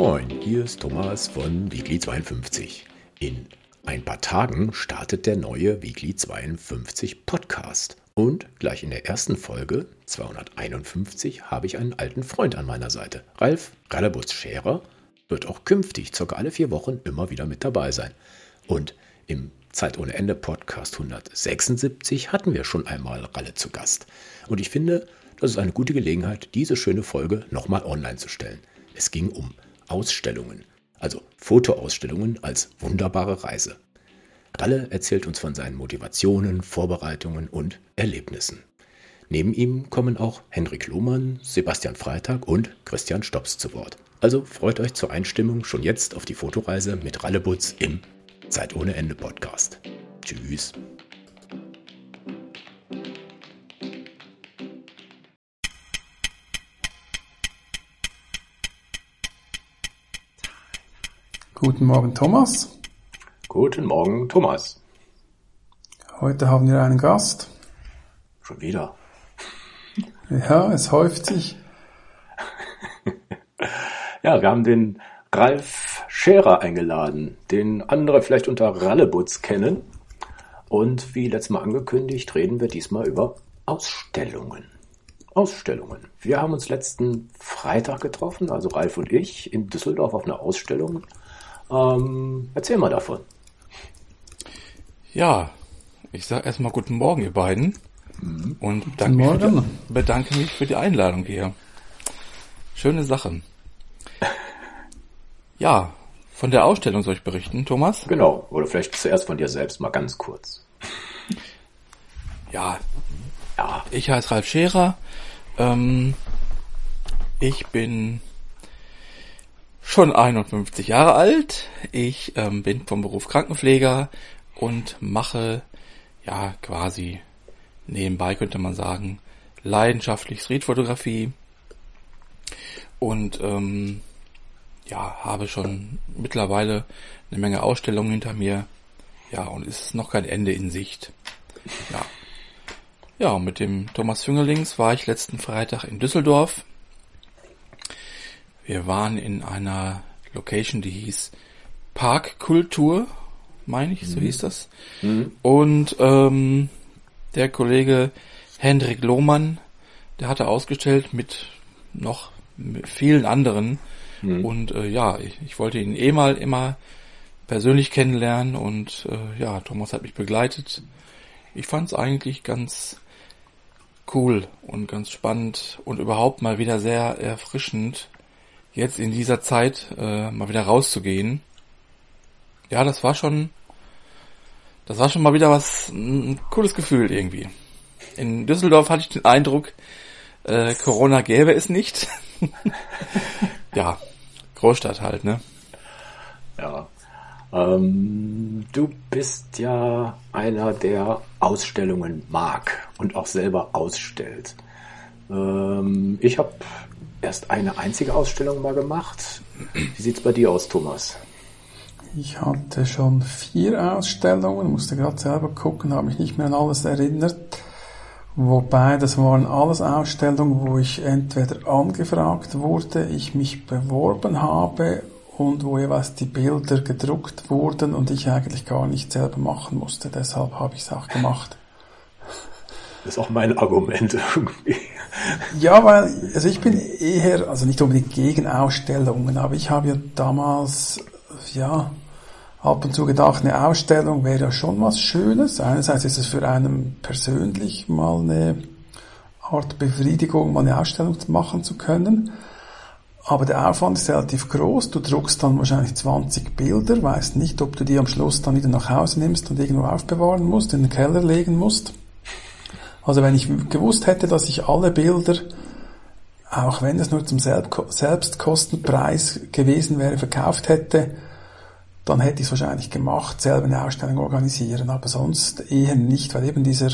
Moin, hier ist Thomas von Weekly 52. In ein paar Tagen startet der neue Weekly 52 Podcast. Und gleich in der ersten Folge, 251, habe ich einen alten Freund an meiner Seite. Ralf Rallebutz Scherer wird auch künftig circa alle vier Wochen immer wieder mit dabei sein. Und im Zeit ohne Ende Podcast 176 hatten wir schon einmal Ralle zu Gast. Und ich finde, das ist eine gute Gelegenheit, diese schöne Folge nochmal online zu stellen. Es ging um Ausstellungen, also Fotoausstellungen als wunderbare Reise. Ralle erzählt uns von seinen Motivationen, Vorbereitungen und Erlebnissen. Neben ihm kommen auch Henrik Lohmann, Sebastian Freitag und Christian Stops zu Wort. Also freut euch zur Einstimmung schon jetzt auf die Fotoreise mit Rallebutz im Zeit ohne Ende Podcast. Tschüss. Guten Morgen, Thomas. Guten Morgen, Thomas. Heute haben wir einen Gast. Schon wieder. Ja, es häuft sich. ja, wir haben den Ralf Scherer eingeladen, den andere vielleicht unter Rallebutz kennen. Und wie letztes Mal angekündigt, reden wir diesmal über Ausstellungen. Ausstellungen. Wir haben uns letzten Freitag getroffen, also Ralf und ich, in Düsseldorf auf einer Ausstellung ähm, erzähl mal davon. Ja, ich sage erstmal guten Morgen, ihr beiden. Mhm. Und bedanke mich, die, bedanke mich, für die Einladung hier. Schöne Sachen. Ja, von der Ausstellung soll ich berichten, Thomas? Genau, oder vielleicht zuerst von dir selbst mal ganz kurz. Ja, ja. ich heiße Ralf Scherer. Ähm, ich bin schon 51 Jahre alt. Ich ähm, bin vom Beruf Krankenpfleger und mache ja quasi nebenbei könnte man sagen leidenschaftlich Streetfotografie und ähm, ja habe schon mittlerweile eine Menge Ausstellungen hinter mir. Ja und ist noch kein Ende in Sicht. Ja. Ja, mit dem Thomas Jüngerlings war ich letzten Freitag in Düsseldorf wir waren in einer Location, die hieß Parkkultur, meine ich, so mhm. hieß das. Mhm. Und ähm, der Kollege Hendrik Lohmann, der hatte ausgestellt mit noch mit vielen anderen. Mhm. Und äh, ja, ich, ich, wollte ihn eh mal immer persönlich kennenlernen und äh, ja, Thomas hat mich begleitet. Ich fand es eigentlich ganz cool und ganz spannend und überhaupt mal wieder sehr erfrischend, jetzt in dieser Zeit äh, mal wieder rauszugehen. Ja, das war schon, das war schon mal wieder was, ein cooles Gefühl irgendwie. In Düsseldorf hatte ich den Eindruck, äh, Corona gäbe es nicht. ja, Großstadt halt, ne? Ja. Ähm, du bist ja einer, der Ausstellungen mag und auch selber ausstellt. Ähm, ich habe erst eine einzige Ausstellung mal gemacht. Wie sieht's bei dir aus, Thomas? Ich hatte schon vier Ausstellungen, musste gerade selber gucken, habe mich nicht mehr an alles erinnert. Wobei, das waren alles Ausstellungen, wo ich entweder angefragt wurde, ich mich beworben habe und wo jeweils die Bilder gedruckt wurden und ich eigentlich gar nicht selber machen musste. Deshalb habe ich es auch gemacht. Das ist auch mein Argument irgendwie. Ja, weil, also ich bin eher, also nicht unbedingt gegen Ausstellungen, aber ich habe ja damals, ja, ab und zu gedacht, eine Ausstellung wäre ja schon was Schönes. Einerseits ist es für einen persönlich mal eine Art Befriedigung, mal eine Ausstellung machen zu können. Aber der Aufwand ist relativ groß. Du druckst dann wahrscheinlich 20 Bilder, weißt nicht, ob du die am Schluss dann wieder nach Hause nimmst und irgendwo aufbewahren musst, in den Keller legen musst. Also wenn ich gewusst hätte, dass ich alle Bilder, auch wenn es nur zum Selbstkostenpreis gewesen wäre, verkauft hätte, dann hätte ich es wahrscheinlich gemacht, selber eine Ausstellung organisieren, aber sonst eher nicht, weil eben dieser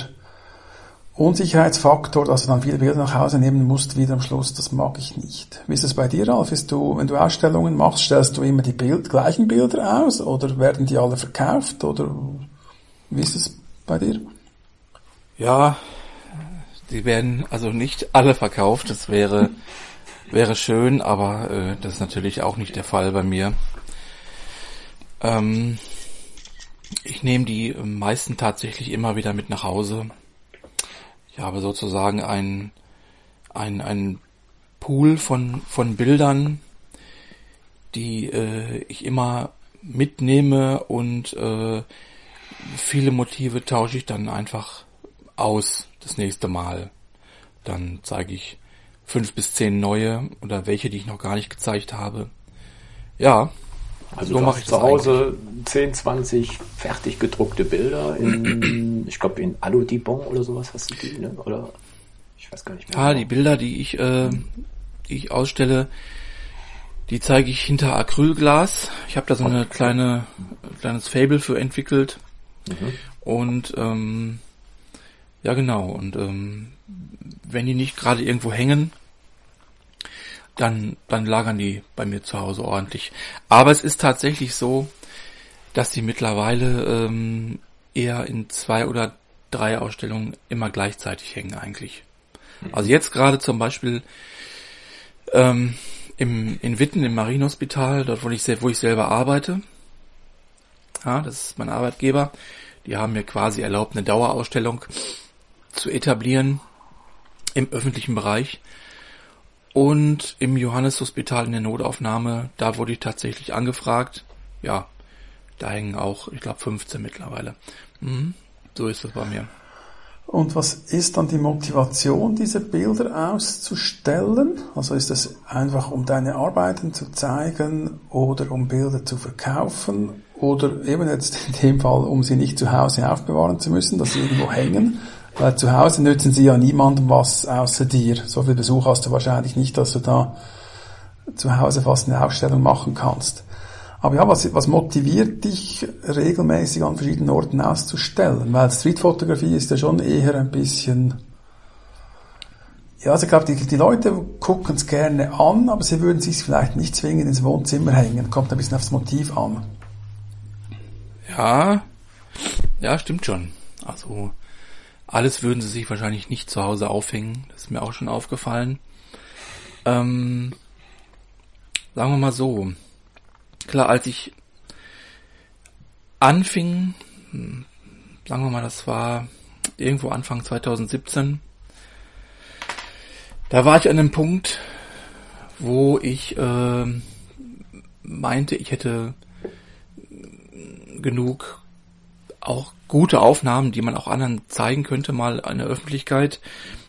Unsicherheitsfaktor, dass du dann viele Bilder nach Hause nehmen musst, wieder am Schluss, das mag ich nicht. Wie ist es bei dir, Ralf? Ist du, wenn du Ausstellungen machst, stellst du immer die Bild, gleichen Bilder aus oder werden die alle verkauft oder wie ist es bei dir? Ja, die werden also nicht alle verkauft. Das wäre wäre schön, aber äh, das ist natürlich auch nicht der Fall bei mir. Ähm, ich nehme die meisten tatsächlich immer wieder mit nach Hause. Ich habe sozusagen ein, ein, ein Pool von, von Bildern, die äh, ich immer mitnehme und äh, viele Motive tausche ich dann einfach aus das nächste Mal. Dann zeige ich fünf bis zehn neue oder welche, die ich noch gar nicht gezeigt habe. Ja, also so mache ich zu Hause eigentlich. 10, 20 fertig gedruckte Bilder in, ich glaube in Alu-Dibon oder sowas hast du die, ne? Oder ich weiß gar nicht mehr. Ah, genau. die Bilder, die ich, äh, die ich ausstelle, die zeige ich hinter Acrylglas. Ich habe da so eine kleine kleines Fable für entwickelt. Mhm. Und ähm, ja genau, und ähm, wenn die nicht gerade irgendwo hängen, dann, dann lagern die bei mir zu Hause ordentlich. Aber es ist tatsächlich so, dass die mittlerweile ähm, eher in zwei oder drei Ausstellungen immer gleichzeitig hängen eigentlich. Also jetzt gerade zum Beispiel ähm, im, in Witten im Marienhospital, dort wo ich, wo ich selber arbeite. Ja, das ist mein Arbeitgeber. Die haben mir quasi erlaubt, eine Dauerausstellung zu etablieren im öffentlichen Bereich. Und im Johanneshospital in der Notaufnahme, da wurde ich tatsächlich angefragt. Ja, da hängen auch, ich glaube, 15 mittlerweile. Mhm, so ist es bei mir. Und was ist dann die Motivation, diese Bilder auszustellen? Also ist es einfach, um deine Arbeiten zu zeigen oder um Bilder zu verkaufen oder eben jetzt in dem Fall, um sie nicht zu Hause aufbewahren zu müssen, dass sie irgendwo hängen? Weil zu Hause nützen sie ja niemandem was außer dir. So viel Besuch hast du wahrscheinlich nicht, dass du da zu Hause fast eine Ausstellung machen kannst. Aber ja, was, was motiviert dich regelmäßig an verschiedenen Orten auszustellen? Weil Streetfotografie ist ja schon eher ein bisschen, ja, also ich glaube, die, die Leute gucken es gerne an, aber sie würden sich vielleicht nicht zwingend ins Wohnzimmer hängen. Kommt ein bisschen aufs Motiv an. Ja, ja, stimmt schon. Also, alles würden sie sich wahrscheinlich nicht zu Hause aufhängen. Das ist mir auch schon aufgefallen. Ähm, sagen wir mal so klar, als ich anfing, hm, sagen wir mal, das war irgendwo Anfang 2017, da war ich an einem Punkt, wo ich äh, meinte, ich hätte genug auch gute Aufnahmen, die man auch anderen zeigen könnte, mal an der Öffentlichkeit.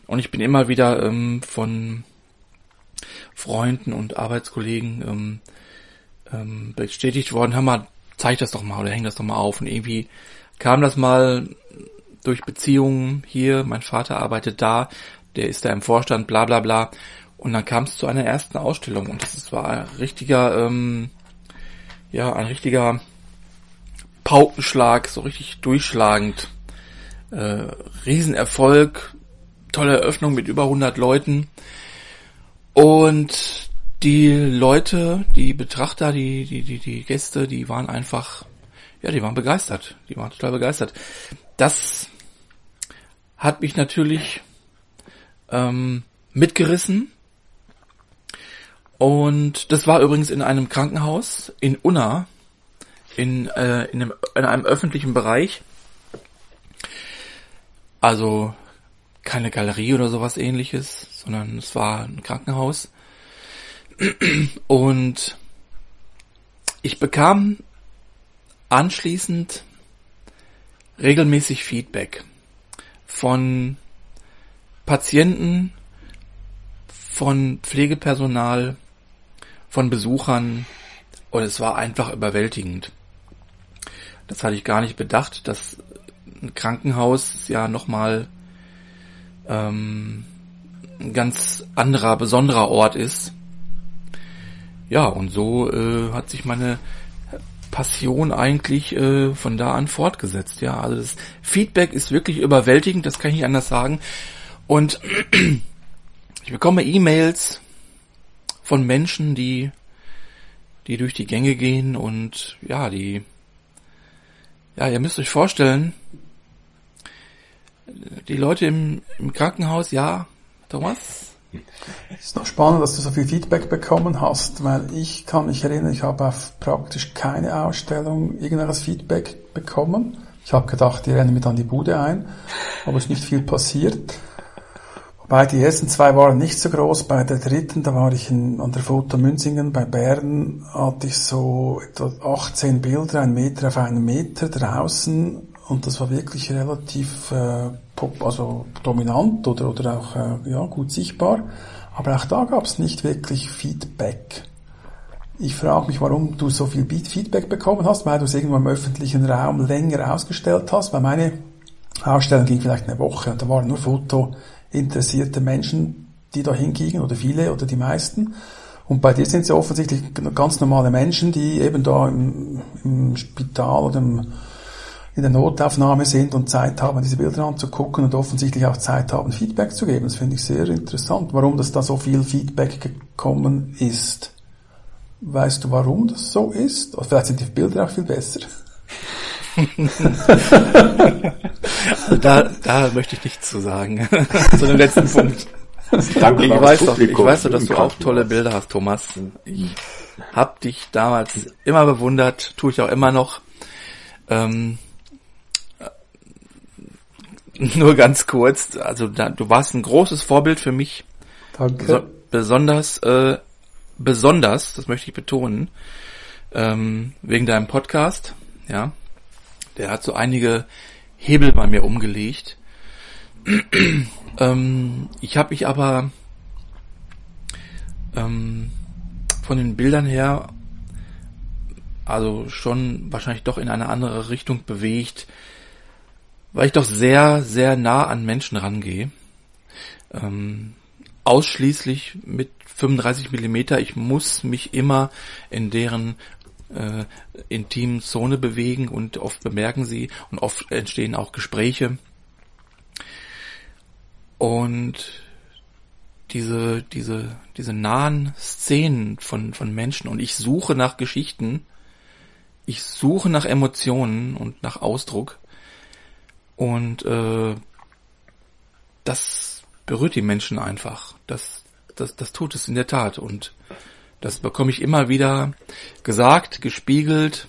Und ich bin immer wieder ähm, von Freunden und Arbeitskollegen ähm, ähm, bestätigt worden, hör mal, zeig das doch mal oder häng das doch mal auf. Und irgendwie kam das mal durch Beziehungen hier, mein Vater arbeitet da, der ist da im Vorstand, bla bla bla. Und dann kam es zu einer ersten Ausstellung und das war ein richtiger, ähm, ja, ein richtiger Paukenschlag, so richtig durchschlagend. Äh, Riesenerfolg, tolle Eröffnung mit über 100 Leuten. Und die Leute, die Betrachter, die, die, die, die Gäste, die waren einfach, ja, die waren begeistert. Die waren total begeistert. Das hat mich natürlich ähm, mitgerissen. Und das war übrigens in einem Krankenhaus in Unna, in, äh, in, einem, in einem öffentlichen Bereich. Also keine Galerie oder sowas ähnliches, sondern es war ein Krankenhaus. Und ich bekam anschließend regelmäßig Feedback von Patienten, von Pflegepersonal, von Besuchern und es war einfach überwältigend. Das hatte ich gar nicht bedacht, dass ein Krankenhaus ja nochmal ähm, ein ganz anderer, besonderer Ort ist ja, und so äh, hat sich meine Passion eigentlich äh, von da an fortgesetzt. Ja, also das Feedback ist wirklich überwältigend, das kann ich nicht anders sagen. Und ich bekomme E-Mails von Menschen, die die durch die Gänge gehen und ja, die ja, ihr müsst euch vorstellen, die Leute im, im Krankenhaus, ja, Thomas? ist noch spannend, dass du so viel Feedback bekommen hast, weil ich kann mich erinnern, ich habe auf praktisch keine Ausstellung irgendwelches Feedback bekommen. Ich habe gedacht, die rennen mir dann die Bude ein, aber es ist nicht viel passiert. Wobei die ersten zwei waren nicht so groß. Bei der dritten, da war ich in, an der Foto Münzingen bei Bern, hatte ich so etwa 18 Bilder, ein Meter auf einen Meter draußen und das war wirklich relativ äh, pop, also dominant oder, oder auch äh, ja, gut sichtbar. Aber auch da gab es nicht wirklich Feedback. Ich frage mich, warum du so viel Feedback bekommen hast, weil du es irgendwo im öffentlichen Raum länger ausgestellt hast, weil meine Ausstellung ging vielleicht eine Woche und da waren nur fotointeressierte Menschen, die da hingingen oder viele oder die meisten. Und bei dir sind es ja offensichtlich ganz normale Menschen, die eben da im, im Spital oder im in der Notaufnahme sind und Zeit haben, diese Bilder anzugucken und offensichtlich auch Zeit haben, Feedback zu geben. Das finde ich sehr interessant, warum das da so viel Feedback gekommen ist. Weißt du, warum das so ist? Vielleicht sind die Bilder auch viel besser. Also da, da möchte ich nichts zu sagen. zu dem letzten Punkt. Danke, ich weiß doch, ich weiß doch, dass du auch tolle Bilder hast, Thomas. Ich hab dich damals immer bewundert, tue ich auch immer noch. Ähm, nur ganz kurz, also da, du warst ein großes Vorbild für mich. Danke. So, besonders, äh, besonders, das möchte ich betonen, ähm, wegen deinem Podcast, ja. Der hat so einige Hebel bei mir umgelegt. ähm, ich habe mich aber ähm, von den Bildern her also schon wahrscheinlich doch in eine andere Richtung bewegt, weil ich doch sehr, sehr nah an Menschen rangehe. Ähm, ausschließlich mit 35 Millimeter. Ich muss mich immer in deren äh, intimen Zone bewegen und oft bemerken sie und oft entstehen auch Gespräche. Und diese, diese, diese nahen Szenen von, von Menschen und ich suche nach Geschichten, ich suche nach Emotionen und nach Ausdruck und äh, das berührt die Menschen einfach. Das, das, das tut es in der Tat. Und das bekomme ich immer wieder gesagt, gespiegelt.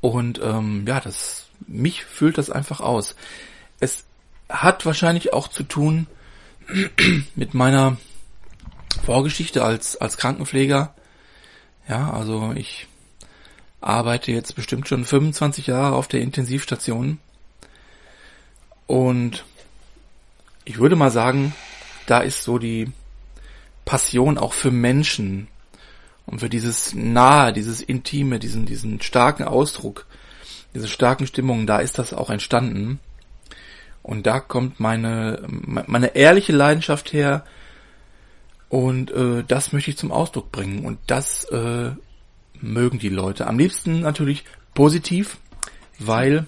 Und ähm, ja, das mich füllt das einfach aus. Es hat wahrscheinlich auch zu tun mit meiner Vorgeschichte als als Krankenpfleger. Ja, also ich arbeite jetzt bestimmt schon 25 Jahre auf der Intensivstation und ich würde mal sagen, da ist so die Passion auch für Menschen und für dieses Nahe, dieses Intime, diesen, diesen starken Ausdruck, diese starken Stimmungen, da ist das auch entstanden. Und da kommt meine, meine ehrliche Leidenschaft her und äh, das möchte ich zum Ausdruck bringen. Und das äh, mögen die Leute. Am liebsten natürlich positiv, weil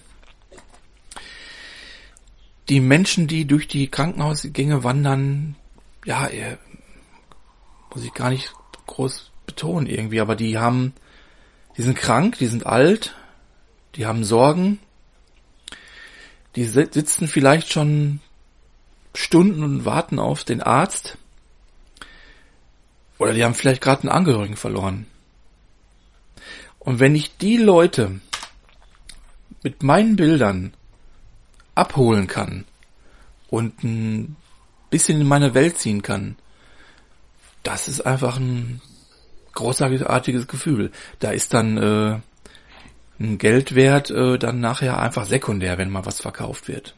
die Menschen, die durch die Krankenhausgänge wandern, ja, muss ich gar nicht groß betonen irgendwie, aber die haben, die sind krank, die sind alt, die haben Sorgen, die sitzen vielleicht schon Stunden und warten auf den Arzt oder die haben vielleicht gerade einen Angehörigen verloren. Und wenn ich die Leute mit meinen Bildern abholen kann und ein bisschen in meine Welt ziehen kann, das ist einfach ein großartiges Gefühl. Da ist dann äh, ein Geldwert äh, dann nachher einfach sekundär, wenn mal was verkauft wird.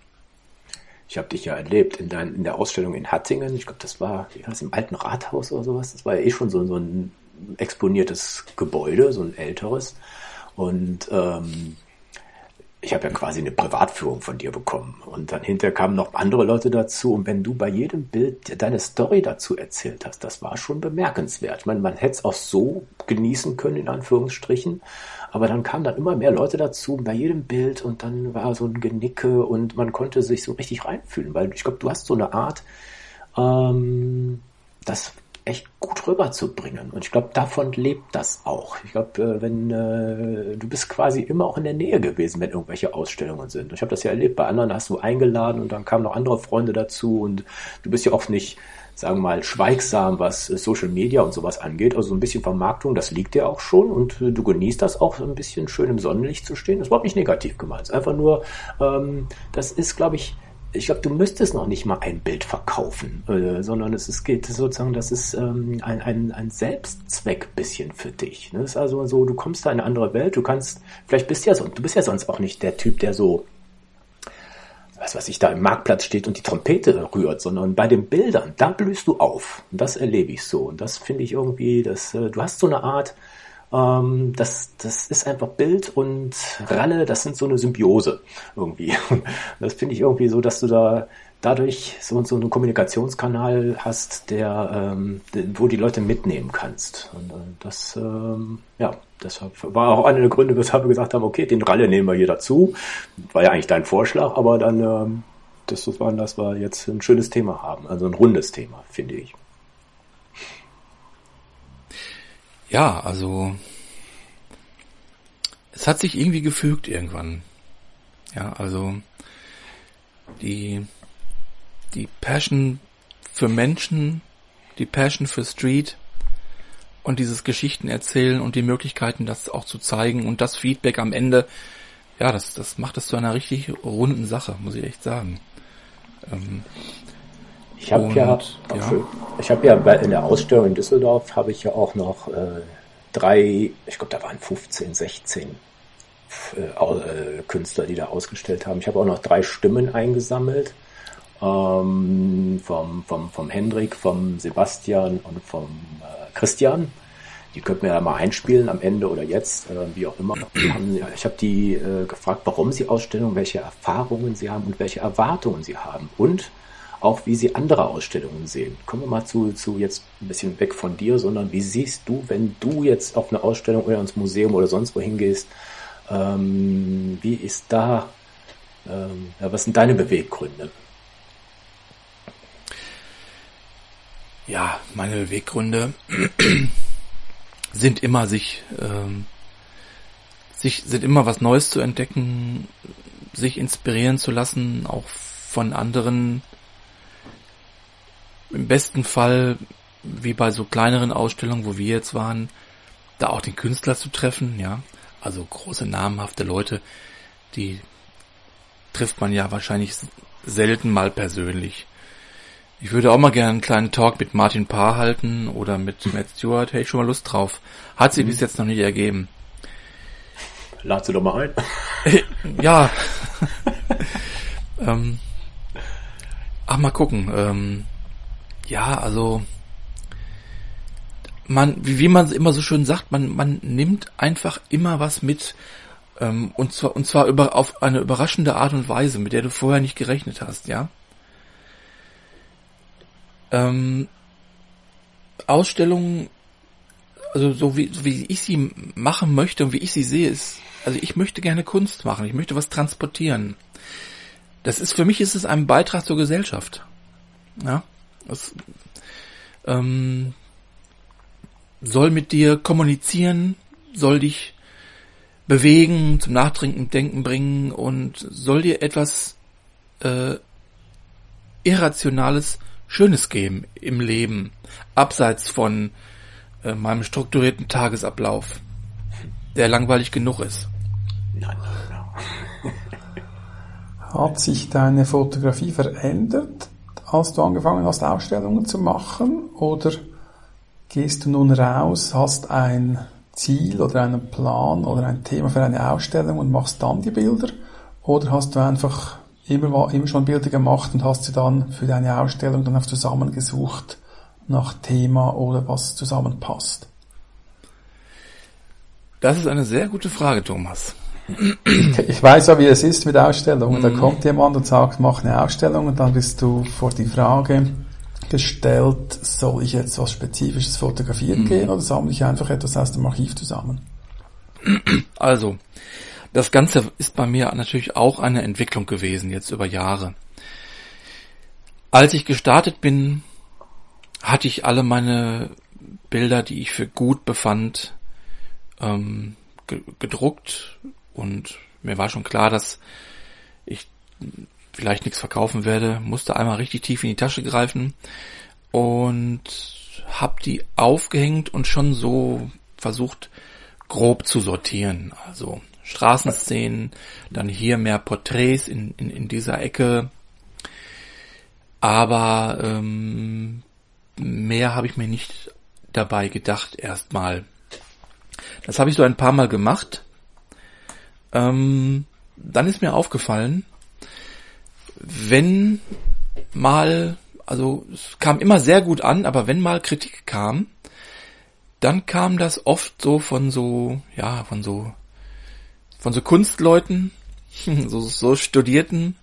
Ich habe dich ja erlebt in, dein, in der Ausstellung in Hattingen. Ich glaube, das war, war das, im alten Rathaus oder sowas. Das war ja eh schon so, so ein exponiertes Gebäude, so ein älteres. Und ähm, ich habe ja quasi eine Privatführung von dir bekommen. Und dann hinterher kamen noch andere Leute dazu. Und wenn du bei jedem Bild deine Story dazu erzählt hast, das war schon bemerkenswert. Ich meine, man hätte es auch so genießen können, in Anführungsstrichen. Aber dann kamen dann immer mehr Leute dazu bei jedem Bild und dann war so ein Genicke und man konnte sich so richtig reinfühlen, weil ich glaube, du hast so eine Art, ähm, das echt gut rüberzubringen. Und ich glaube, davon lebt das auch. Ich glaube, äh, wenn äh, du bist quasi immer auch in der Nähe gewesen, wenn irgendwelche Ausstellungen sind. Ich habe das ja erlebt. Bei anderen hast du eingeladen und dann kamen noch andere Freunde dazu und du bist ja oft nicht sagen wir mal, schweigsam, was Social Media und sowas angeht. Also so ein bisschen Vermarktung, das liegt dir auch schon und äh, du genießt das auch, ein bisschen schön im Sonnenlicht zu stehen. Das ist überhaupt nicht negativ gemeint. Es ist einfach nur, ähm, das ist, glaube ich, ich glaube, du müsstest noch nicht mal ein Bild verkaufen, äh, sondern es ist, geht sozusagen, das ist ähm, ein, ein, ein Selbstzweck bisschen für dich. Ne? Das ist also so, du kommst da in eine andere Welt, du kannst, vielleicht bist ja so, du bist ja sonst auch nicht der Typ, der so was weiß ich, da im Marktplatz steht und die Trompete rührt, sondern bei den Bildern, da blühst du auf. Und das erlebe ich so. Und das finde ich irgendwie, dass äh, du hast so eine Art, ähm, das, das ist einfach Bild und Ralle, das sind so eine Symbiose irgendwie. Das finde ich irgendwie so, dass du da dadurch so, so einen Kommunikationskanal hast, der, ähm, wo die Leute mitnehmen kannst. Und äh, das, ähm, ja, das war auch einer der Gründe, weshalb wir gesagt haben, okay, den Ralle nehmen wir hier dazu. War ja eigentlich dein Vorschlag, aber dann, ähm, das war, dass wir jetzt ein schönes Thema haben, also ein rundes Thema, finde ich. Ja, also es hat sich irgendwie gefügt irgendwann. Ja, also die die Passion für Menschen, die Passion für Street und dieses Geschichten erzählen und die Möglichkeiten, das auch zu zeigen und das Feedback am Ende, ja, das, das macht es zu einer richtig runden Sache, muss ich echt sagen. Ähm, ich habe ja, ja. ich habe ja in der Ausstellung in Düsseldorf habe ich ja auch noch äh, drei, ich glaube, da waren 15, 16 äh, äh, Künstler, die da ausgestellt haben. Ich habe auch noch drei Stimmen eingesammelt ähm, vom, vom, vom Hendrik, vom Sebastian und vom äh, Christian. Die könnten wir ja mal einspielen am Ende oder jetzt, äh, wie auch immer. Haben, ich habe die äh, gefragt, warum sie Ausstellungen, welche Erfahrungen sie haben und welche Erwartungen sie haben und auch wie sie andere Ausstellungen sehen. Kommen wir mal zu, zu jetzt ein bisschen weg von dir, sondern wie siehst du, wenn du jetzt auf eine Ausstellung oder ins Museum oder sonst wohin gehst, ähm, wie ist da, ähm, ja, was sind deine Beweggründe? Ja, meine Beweggründe sind immer sich, ähm, sich sind immer was Neues zu entdecken, sich inspirieren zu lassen, auch von anderen. Im besten Fall, wie bei so kleineren Ausstellungen, wo wir jetzt waren, da auch den Künstler zu treffen, ja. Also große namhafte Leute, die trifft man ja wahrscheinlich selten mal persönlich. Ich würde auch mal gerne einen kleinen Talk mit Martin Paar halten oder mit Matt Stewart. Hätte ich schon mal Lust drauf. Hat sie mhm. bis jetzt noch nicht ergeben. Lad sie doch mal ein. ja. ähm, ach, mal gucken. Ähm, ja, also man, wie, wie man immer so schön sagt, man, man nimmt einfach immer was mit. Ähm, und zwar, und zwar über, auf eine überraschende Art und Weise, mit der du vorher nicht gerechnet hast, ja. Ähm, Ausstellungen, also so wie, so wie ich sie machen möchte und wie ich sie sehe, ist, also ich möchte gerne Kunst machen, ich möchte was transportieren. Das ist, für mich ist es ein Beitrag zur Gesellschaft. Ja, das, ähm, soll mit dir kommunizieren, soll dich bewegen, zum Nachdenken, Denken bringen und soll dir etwas äh, Irrationales Schönes geben im Leben, abseits von äh, meinem strukturierten Tagesablauf, der langweilig genug ist. No, no, no. Hat sich deine Fotografie verändert, als du angefangen hast, Ausstellungen zu machen? Oder gehst du nun raus, hast ein Ziel oder einen Plan oder ein Thema für eine Ausstellung und machst dann die Bilder? Oder hast du einfach immer, immer schon Bilder gemacht und hast sie dann für deine Ausstellung dann auch zusammengesucht nach Thema oder was zusammenpasst? Das ist eine sehr gute Frage, Thomas. Ich weiß ja, wie es ist mit Ausstellungen. Da mhm. kommt jemand und sagt, mach eine Ausstellung und dann bist du vor die Frage gestellt, soll ich jetzt was Spezifisches fotografieren mhm. gehen oder sammle ich einfach etwas aus dem Archiv zusammen? Also, das Ganze ist bei mir natürlich auch eine Entwicklung gewesen, jetzt über Jahre. Als ich gestartet bin, hatte ich alle meine Bilder, die ich für gut befand, ähm, gedruckt und mir war schon klar, dass ich vielleicht nichts verkaufen werde, musste einmal richtig tief in die Tasche greifen und habe die aufgehängt und schon so versucht grob zu sortieren. Also Straßenszenen, dann hier mehr Porträts in, in, in dieser Ecke. Aber ähm, mehr habe ich mir nicht dabei gedacht erstmal. Das habe ich so ein paar Mal gemacht. Ähm, dann ist mir aufgefallen, wenn mal, also es kam immer sehr gut an, aber wenn mal Kritik kam, dann kam das oft so von so, ja, von so, von so Kunstleuten, so, so Studierten,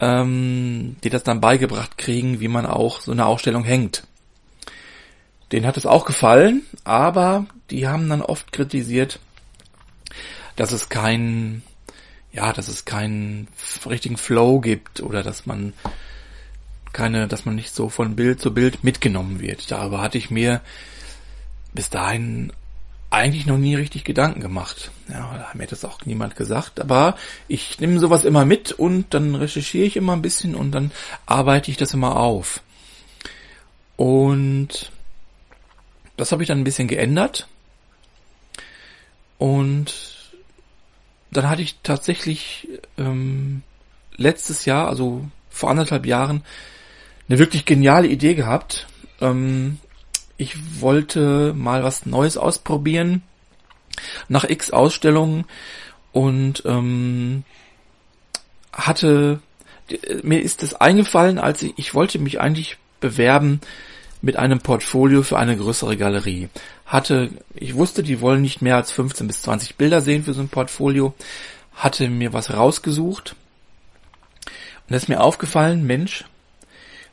ähm, die das dann beigebracht kriegen, wie man auch so eine Ausstellung hängt. Den hat es auch gefallen, aber die haben dann oft kritisiert, dass es kein, ja, dass es keinen richtigen Flow gibt oder dass man keine, dass man nicht so von Bild zu Bild mitgenommen wird. Darüber hatte ich mir bis dahin eigentlich noch nie richtig Gedanken gemacht. Ja, da hat mir das auch niemand gesagt. Aber ich nehme sowas immer mit und dann recherchiere ich immer ein bisschen und dann arbeite ich das immer auf. Und das habe ich dann ein bisschen geändert. Und dann hatte ich tatsächlich ähm, letztes Jahr, also vor anderthalb Jahren, eine wirklich geniale Idee gehabt. Ähm, ich wollte mal was Neues ausprobieren nach X Ausstellungen und ähm, hatte mir ist es eingefallen, als ich, ich wollte mich eigentlich bewerben mit einem Portfolio für eine größere Galerie. Hatte, ich wusste, die wollen nicht mehr als 15 bis 20 Bilder sehen für so ein Portfolio, hatte mir was rausgesucht und ist mir aufgefallen, Mensch,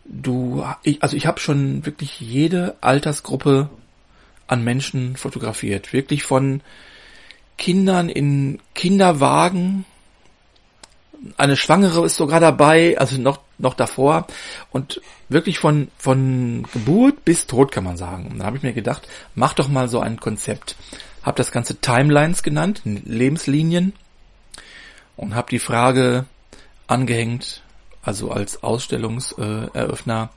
du, ich, also ich habe schon wirklich jede Altersgruppe an Menschen fotografiert. Wirklich von Kindern in Kinderwagen. Eine Schwangere ist sogar dabei, also noch, noch davor. Und wirklich von, von Geburt bis Tod kann man sagen. Und da habe ich mir gedacht, mach doch mal so ein Konzept. Hab das Ganze Timelines genannt, Lebenslinien. Und habe die Frage angehängt, also als Ausstellungseröffner.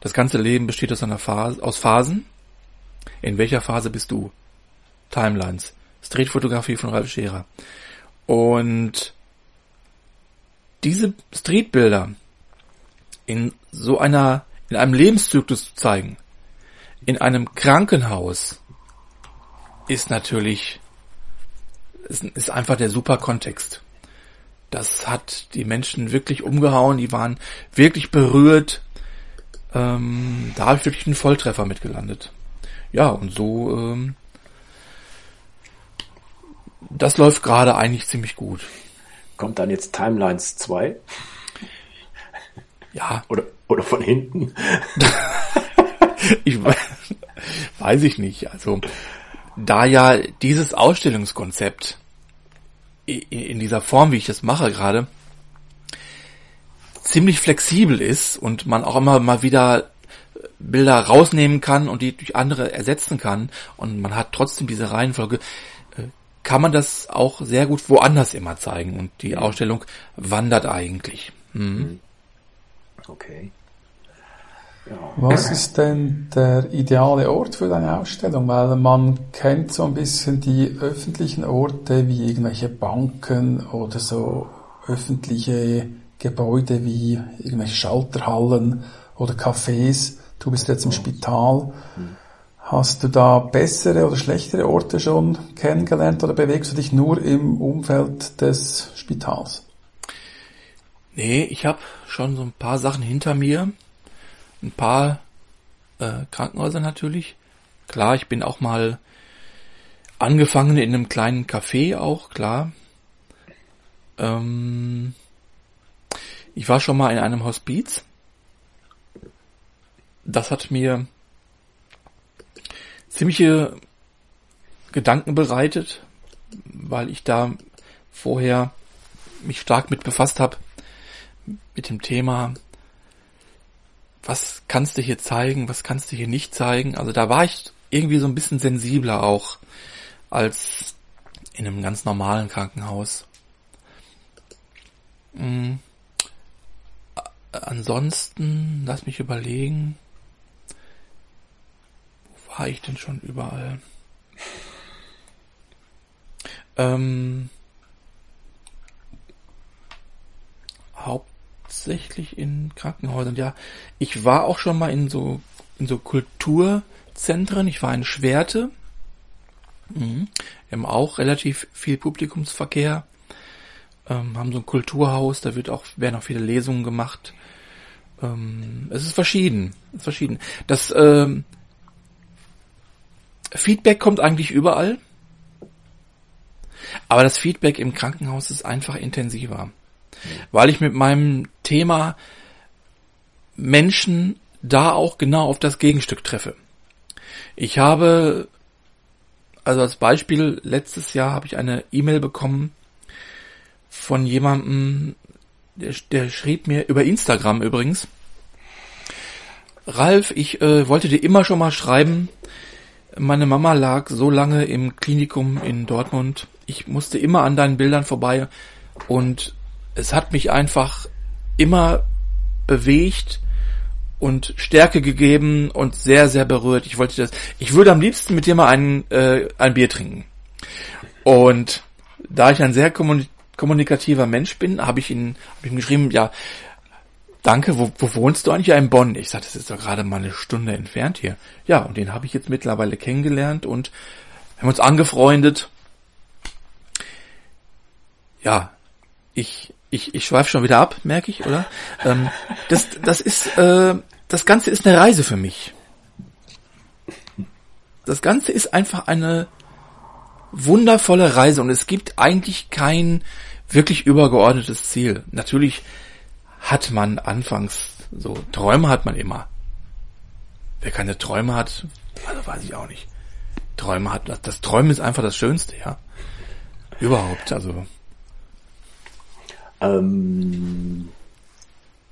Das ganze Leben besteht aus einer Phase, aus Phasen. In welcher Phase bist du? Timelines. Streetfotografie von Ralf Scherer. Und diese Streetbilder in so einer, in einem Lebenszyklus zu zeigen, in einem Krankenhaus, ist natürlich, ist einfach der super Kontext das hat die Menschen wirklich umgehauen, die waren wirklich berührt. Ähm, da habe ich wirklich einen Volltreffer mitgelandet. Ja, und so, ähm, das läuft gerade eigentlich ziemlich gut. Kommt dann jetzt Timelines 2? Ja. Oder, oder von hinten? ich weiß ich nicht. Also, da ja dieses Ausstellungskonzept in dieser Form, wie ich das mache gerade, ziemlich flexibel ist und man auch immer mal wieder Bilder rausnehmen kann und die durch andere ersetzen kann und man hat trotzdem diese Reihenfolge, kann man das auch sehr gut woanders immer zeigen und die Ausstellung wandert eigentlich. Mhm. Okay. Was ist denn der ideale Ort für deine Ausstellung? Weil man kennt so ein bisschen die öffentlichen Orte wie irgendwelche Banken oder so öffentliche Gebäude wie irgendwelche Schalterhallen oder Cafés. Du bist jetzt im Spital. Hast du da bessere oder schlechtere Orte schon kennengelernt oder bewegst du dich nur im Umfeld des Spitals? Nee, ich habe schon so ein paar Sachen hinter mir ein paar äh, Krankenhäuser natürlich. Klar, ich bin auch mal angefangen in einem kleinen Café auch, klar. Ähm, ich war schon mal in einem Hospiz. Das hat mir ziemliche Gedanken bereitet, weil ich da vorher mich stark mit befasst habe, mit dem Thema was kannst du hier zeigen, was kannst du hier nicht zeigen. Also da war ich irgendwie so ein bisschen sensibler auch als in einem ganz normalen Krankenhaus. Mhm. Ansonsten, lass mich überlegen. War ich denn schon überall? Ähm, hauptsächlich in Krankenhäusern. Ja, ich war auch schon mal in so in so Kulturzentren. Ich war in Schwerte. Mhm. Wir haben auch relativ viel Publikumsverkehr. Ähm, haben so ein Kulturhaus, da wird auch, werden auch viele Lesungen gemacht. Ähm, es ist verschieden. Es ist verschieden. Das ähm, Feedback kommt eigentlich überall. Aber das Feedback im Krankenhaus ist einfach intensiver. Weil ich mit meinem Thema Menschen da auch genau auf das Gegenstück treffe. Ich habe, also als Beispiel, letztes Jahr habe ich eine E-Mail bekommen von jemandem, der, der schrieb mir über Instagram übrigens, Ralf, ich äh, wollte dir immer schon mal schreiben, meine Mama lag so lange im Klinikum in Dortmund. Ich musste immer an deinen Bildern vorbei und es hat mich einfach immer bewegt und Stärke gegeben und sehr, sehr berührt. Ich wollte das, ich würde am liebsten mit dir mal ein, äh, ein Bier trinken. Und da ich ein sehr kommunikativer Mensch bin, habe ich ihn, hab ihm geschrieben, ja, danke, wo, wo wohnst du eigentlich? Ja, in Bonn. Ich sagte, das ist doch gerade mal eine Stunde entfernt hier. Ja, und den habe ich jetzt mittlerweile kennengelernt und haben uns angefreundet. Ja, ich, ich, ich schweife schon wieder ab, merke ich, oder? Ähm, das, das ist, äh, das Ganze ist eine Reise für mich. Das Ganze ist einfach eine wundervolle Reise und es gibt eigentlich kein wirklich übergeordnetes Ziel. Natürlich hat man anfangs so Träume hat man immer. Wer keine Träume hat, also weiß ich auch nicht. Träume hat das, das Träumen ist einfach das Schönste, ja. Überhaupt, also ähm,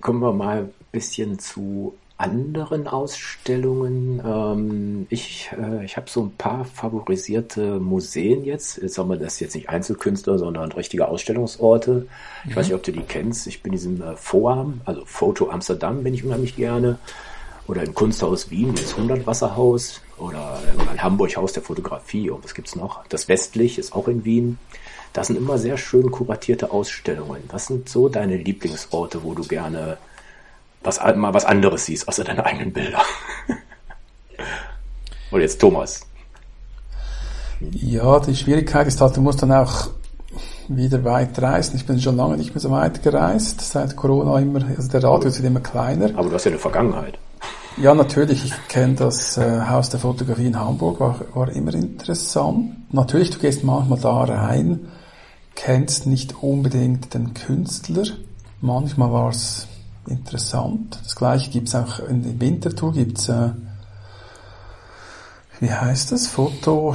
kommen wir mal ein bisschen zu anderen Ausstellungen. Ähm, ich äh, ich habe so ein paar favorisierte Museen jetzt. Jetzt haben wir das jetzt nicht Einzelkünstler, sondern richtige Ausstellungsorte. Ich mhm. weiß nicht, ob du die kennst. Ich bin in diesem äh, FOAM, also Foto Amsterdam bin ich unheimlich gerne. Oder im Kunsthaus Wien, das 100 Wasserhaus. Oder im Hamburg Haus der Fotografie. Und was gibt's noch? Das Westlich ist auch in Wien. Das sind immer sehr schön kuratierte Ausstellungen. Was sind so deine Lieblingsorte, wo du gerne was, mal was anderes siehst, außer deine eigenen Bilder? Und jetzt Thomas. Ja, die Schwierigkeit ist halt, du musst dann auch wieder weit reisen. Ich bin schon lange nicht mehr so weit gereist, seit Corona immer, also der Radius wird immer kleiner. Aber du hast ja eine Vergangenheit. Ja, natürlich. Ich kenne das äh, Haus der Fotografie in Hamburg, war, war immer interessant. Natürlich, du gehst manchmal da rein kennst nicht unbedingt den Künstler. Manchmal war es interessant. Das gleiche gibt es auch in, in Winterthur gibt's äh, wie heißt das? Foto,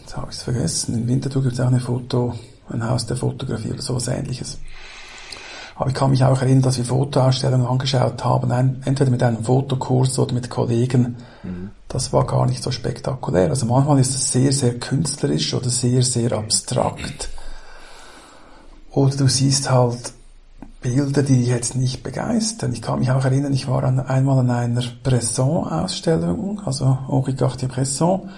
jetzt habe ich es vergessen. In Winterthur gibt es auch eine Foto, ein Haus der Fotografie oder sowas ähnliches. Aber ich kann mich auch erinnern, dass wir Fotoausstellungen angeschaut haben, ein, entweder mit einem Fotokurs oder mit Kollegen. Mhm. Das war gar nicht so spektakulär. Also manchmal ist es sehr, sehr künstlerisch oder sehr, sehr abstrakt. Oder du siehst halt Bilder, die jetzt nicht begeistern. Ich kann mich auch erinnern, ich war an, einmal an einer Bresson-Ausstellung, also Henri Cartier-Bresson,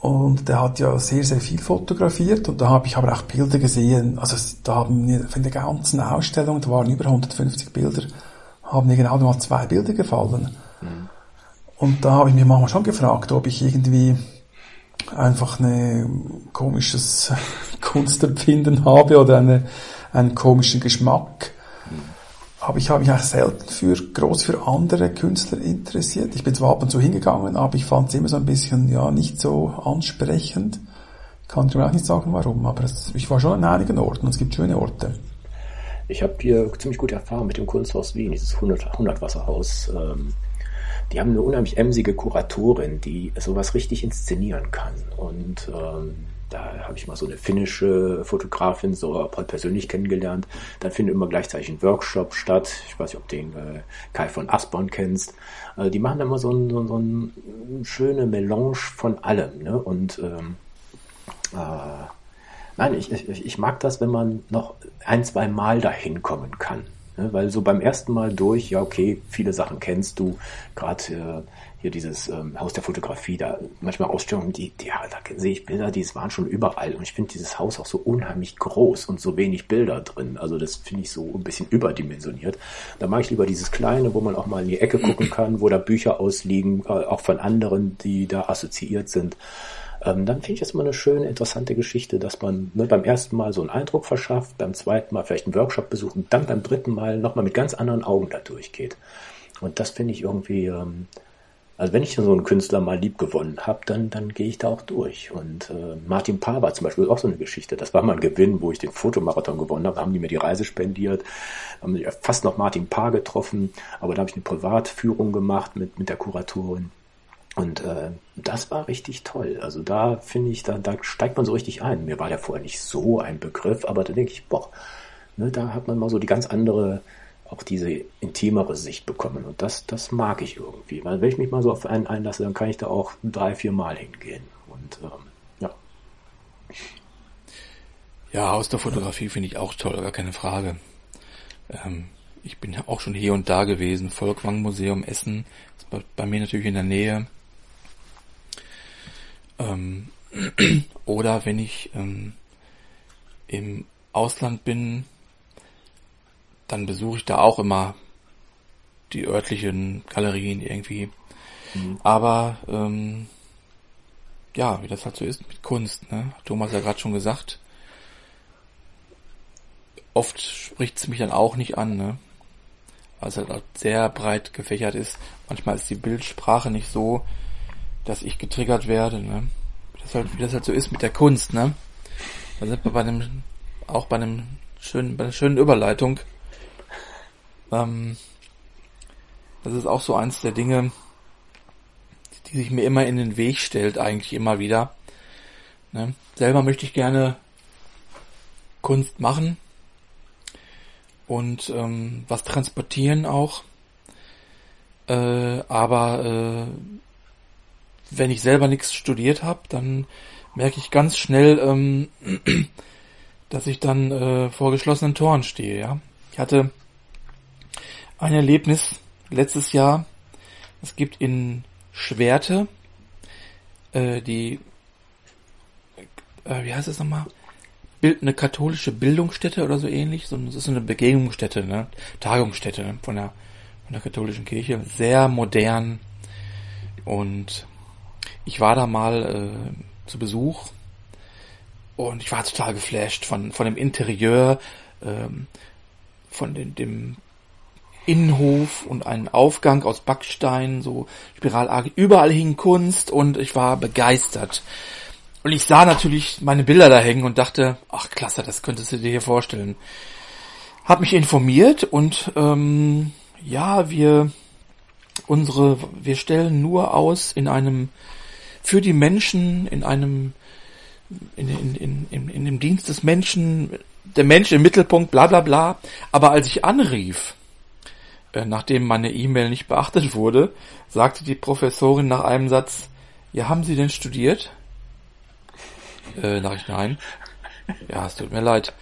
und der hat ja sehr, sehr viel fotografiert und da habe ich aber auch Bilder gesehen, also da haben mir von der ganzen Ausstellung, da waren über 150 Bilder, haben mir genau mal zwei Bilder gefallen. Mhm. Und da habe ich mich manchmal schon gefragt, ob ich irgendwie einfach eine komisches Kunstempfinden habe oder eine, einen komischen Geschmack. Aber ich habe mich eigentlich selten für groß für andere Künstler interessiert. Ich bin zwar ab und zu hingegangen, aber ich fand es immer so ein bisschen ja nicht so ansprechend. Ich kann dir auch nicht sagen, warum, aber es, ich war schon an einigen Orten und es gibt schöne Orte. Ich habe hier ziemlich gute Erfahrung mit dem Kunsthaus Wien, dieses 100, 100 Wasserhaus. Ähm die haben eine unheimlich emsige Kuratorin, die sowas richtig inszenieren kann. Und ähm, da habe ich mal so eine finnische Fotografin so persönlich kennengelernt. Dann findet immer gleichzeitig ein Workshop statt. Ich weiß nicht, ob den äh, Kai von Aspern kennst. Also die machen immer so, ein, so, so eine schöne Melange von allem. Ne? Und ähm, äh, nein, ich, ich, ich mag das, wenn man noch ein, zwei Mal dahin kommen kann. Ne? Weil so beim ersten Mal durch, ja okay, viele Sachen kennst du, gerade äh, hier dieses ähm, Haus der Fotografie, da manchmal Ausstellungen, die, die ja, da sehe ich Bilder, die waren schon überall und ich finde dieses Haus auch so unheimlich groß und so wenig Bilder drin. Also das finde ich so ein bisschen überdimensioniert. Da mache ich lieber dieses kleine, wo man auch mal in die Ecke gucken kann, wo da Bücher ausliegen, äh, auch von anderen, die da assoziiert sind. Ähm, dann finde ich das immer eine schöne, interessante Geschichte, dass man ne, beim ersten Mal so einen Eindruck verschafft, beim zweiten Mal vielleicht einen Workshop besucht und dann beim dritten Mal nochmal mit ganz anderen Augen da durchgeht. Und das finde ich irgendwie, ähm, also wenn ich so einen Künstler mal lieb gewonnen habe, dann, dann gehe ich da auch durch. Und äh, Martin Paar war zum Beispiel auch so eine Geschichte. Das war mal ein Gewinn, wo ich den Fotomarathon gewonnen habe. Da haben die mir die Reise spendiert, haben fast noch Martin Paar getroffen, aber da habe ich eine Privatführung gemacht mit, mit der Kuratorin. Und äh, das war richtig toll. Also da finde ich, da, da steigt man so richtig ein. Mir war der vorher nicht so ein Begriff, aber da denke ich, boah, ne, da hat man mal so die ganz andere auch diese intimere Sicht bekommen. Und das, das mag ich irgendwie. Weil wenn ich mich mal so auf einen einlasse, dann kann ich da auch drei, vier Mal hingehen. Und ähm, ja. Ja, aus der Fotografie finde ich auch toll, gar keine Frage. Ähm, ich bin ja auch schon hier und da gewesen. Volkwang Museum Essen ist bei, bei, mir natürlich in der Nähe. Ähm, oder wenn ich ähm, im Ausland bin, dann besuche ich da auch immer die örtlichen Galerien irgendwie. Mhm. Aber ähm, ja, wie das halt so ist mit Kunst, ne? Thomas ja gerade schon gesagt. Oft spricht es mich dann auch nicht an, ne? Weil es halt sehr breit gefächert ist. Manchmal ist die Bildsprache nicht so, dass ich getriggert werde, ne? Wie das halt, wie das halt so ist mit der Kunst, ne? Da sind wir bei einem, auch bei einem schönen, bei einer schönen Überleitung. Ähm, das ist auch so eins der Dinge, die sich mir immer in den Weg stellt, eigentlich immer wieder. Ne? Selber möchte ich gerne Kunst machen und ähm, was transportieren auch. Äh, aber äh, wenn ich selber nichts studiert habe, dann merke ich ganz schnell, ähm, dass ich dann äh, vor geschlossenen Toren stehe. Ja, ich hatte ein Erlebnis letztes Jahr. Es gibt in Schwerte äh, die, äh, wie heißt es nochmal? Bild, eine katholische Bildungsstätte oder so ähnlich. So, das ist so eine Begegnungsstätte, ne? Tagungsstätte von der, von der katholischen Kirche. Sehr modern. Und ich war da mal äh, zu Besuch und ich war total geflasht von, von dem Interieur, ähm, von den, dem Innenhof und einen Aufgang aus Backstein, so spiralartig. Überall hing Kunst und ich war begeistert. Und ich sah natürlich meine Bilder da hängen und dachte, ach klasse, das könntest du dir hier vorstellen. Hab mich informiert und ähm, ja, wir unsere, wir stellen nur aus in einem für die Menschen, in einem in, in, in, in, in dem Dienst des Menschen, der Mensch im Mittelpunkt, bla bla bla. Aber als ich anrief, nachdem meine E-Mail nicht beachtet wurde, sagte die Professorin nach einem Satz, ja, haben Sie denn studiert? Äh, sag ich nein. Ja, es tut mir leid.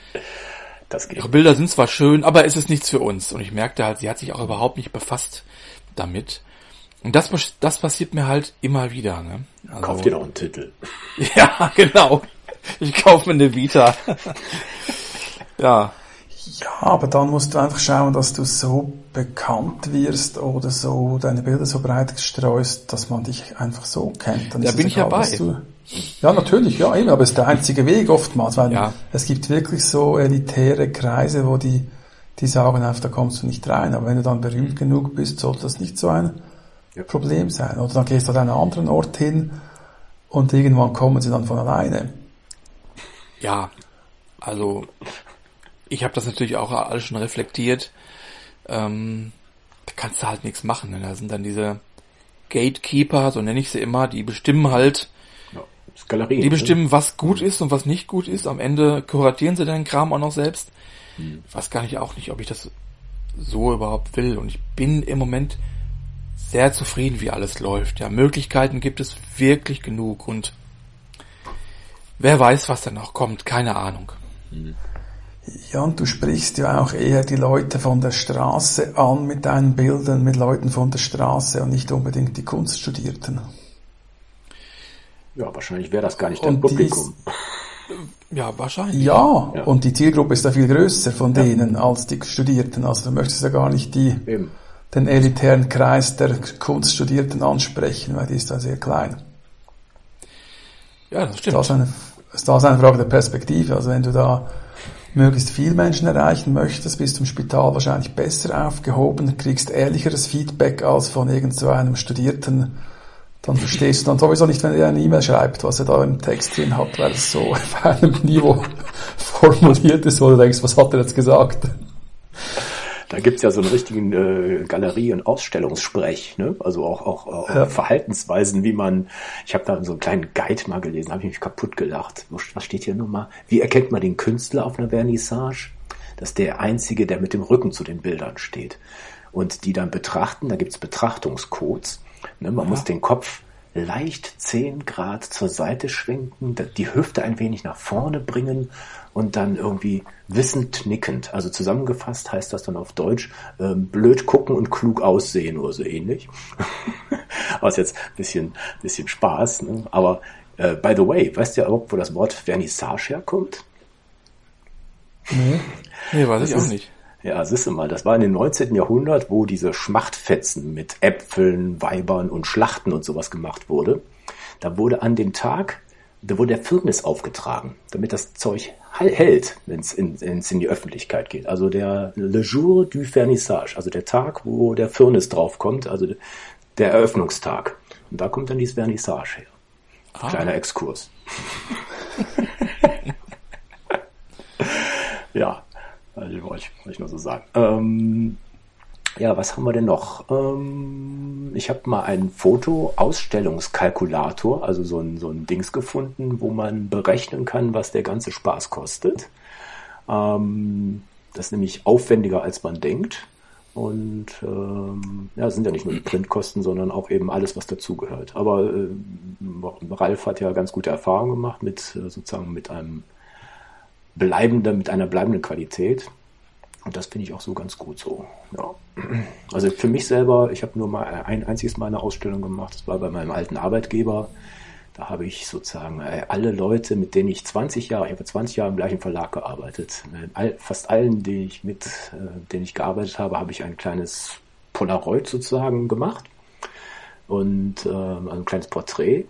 Ihre Bilder sind zwar schön, aber es ist nichts für uns. Und ich merkte halt, sie hat sich auch überhaupt nicht befasst damit. Und das, das passiert mir halt immer wieder. Ne? Also, Kauf dir doch einen Titel. Ja, genau. Ich kaufe mir eine Vita. ja. Ja, aber dann musst du einfach schauen, dass du so bekannt wirst oder so deine Bilder so breit gestreust, dass man dich einfach so kennt. Dann da bin ich egal, ja bei. Du, ja, natürlich, ja, eben, aber es ist der einzige Weg oftmals, weil ja. es gibt wirklich so elitäre Kreise, wo die, die sagen einfach, da kommst du nicht rein. Aber wenn du dann berühmt genug bist, sollte das nicht so ein ja. Problem sein. Oder dann gehst du an einen anderen Ort hin und irgendwann kommen sie dann von alleine. Ja, also ich habe das natürlich auch alles schon reflektiert. Ähm, da kannst du halt nichts machen. Ne? Da sind dann diese Gatekeeper, so nenne ich sie immer, die bestimmen halt, ja, die bestimmen, ne? was gut ist und was nicht gut ist. Am Ende kuratieren sie den Kram auch noch selbst. Hm. Weiß gar nicht auch nicht, ob ich das so überhaupt will. Und ich bin im Moment sehr zufrieden, wie alles läuft. Ja, Möglichkeiten gibt es wirklich genug und wer weiß, was da noch kommt, keine Ahnung. Hm. Ja, und du sprichst ja auch eher die Leute von der Straße an mit deinen Bildern, mit Leuten von der Straße und nicht unbedingt die Kunststudierten. Ja, wahrscheinlich wäre das gar nicht dein Publikum. ja, wahrscheinlich. Ja, ja, und die Zielgruppe ist da viel größer von ja. denen als die Studierten. Also du möchtest ja gar nicht die, den elitären Kreis der Kunststudierten ansprechen, weil die ist da sehr klein. Ja, das stimmt. Das ist, eine, das ist eine Frage der Perspektive. Also wenn du da möglichst viel Menschen erreichen möchtest, bist du im Spital wahrscheinlich besser aufgehoben, kriegst ehrlicheres Feedback als von irgend so einem Studierten. Dann verstehst du dann sowieso nicht, wenn er eine E-Mail schreibt, was er da im Text drin hat, weil es so auf einem Niveau formuliert ist, wo du denkst, was hat er jetzt gesagt? Da gibt's ja so einen richtigen äh, Galerie- und Ausstellungssprech, ne? also auch, auch, auch ja. Verhaltensweisen, wie man, ich habe da so einen kleinen Guide mal gelesen, habe ich mich kaputt gelacht. Was steht hier nochmal? Wie erkennt man den Künstler auf einer Vernissage? Das ist der Einzige, der mit dem Rücken zu den Bildern steht. Und die dann betrachten, da gibt's Betrachtungscodes. Ne? Man ja. muss den Kopf leicht zehn Grad zur Seite schwenken, die Hüfte ein wenig nach vorne bringen und dann irgendwie wissend nickend. Also zusammengefasst heißt das dann auf Deutsch äh, blöd gucken und klug aussehen oder so ähnlich. Ist jetzt ein bisschen, bisschen Spaß. Ne? Aber äh, by the way, weißt du ja überhaupt, wo das Wort Vernissage herkommt? Nee, nee weiß das ich auch nicht. Ja, siehst du mal, das war in dem 19. Jahrhundert, wo diese Schmachtfetzen mit Äpfeln, Weibern und Schlachten und sowas gemacht wurde. Da wurde an dem Tag, da wurde der Firnis aufgetragen, damit das Zeug hält, wenn es in, in die Öffentlichkeit geht. Also der Le Jour du Vernissage, also der Tag, wo der Firnis draufkommt, also der Eröffnungstag. Und da kommt dann dieses Vernissage her. Ah. Kleiner Exkurs. ja, also wollte ich, wollte ich nur so sagen. Ähm, ja, was haben wir denn noch? Ähm, ich habe mal einen Foto-Ausstellungskalkulator, also so ein, so ein Dings gefunden, wo man berechnen kann, was der ganze Spaß kostet. Ähm, das ist nämlich aufwendiger, als man denkt. Und ähm, ja, sind ja nicht nur die Printkosten, sondern auch eben alles, was dazugehört. Aber äh, Ralf hat ja ganz gute Erfahrungen gemacht mit äh, sozusagen mit einem bleibenden, mit einer bleibenden Qualität. Und das finde ich auch so ganz gut so. Ja. Also für mich selber, ich habe nur mal ein einziges Mal eine Ausstellung gemacht, das war bei meinem alten Arbeitgeber. Da habe ich sozusagen äh, alle Leute, mit denen ich 20 Jahre, ich habe 20 Jahre im gleichen Verlag gearbeitet. All, fast allen, die ich mit, äh, denen ich gearbeitet habe, habe ich ein kleines Polaroid sozusagen gemacht und äh, ein kleines Porträt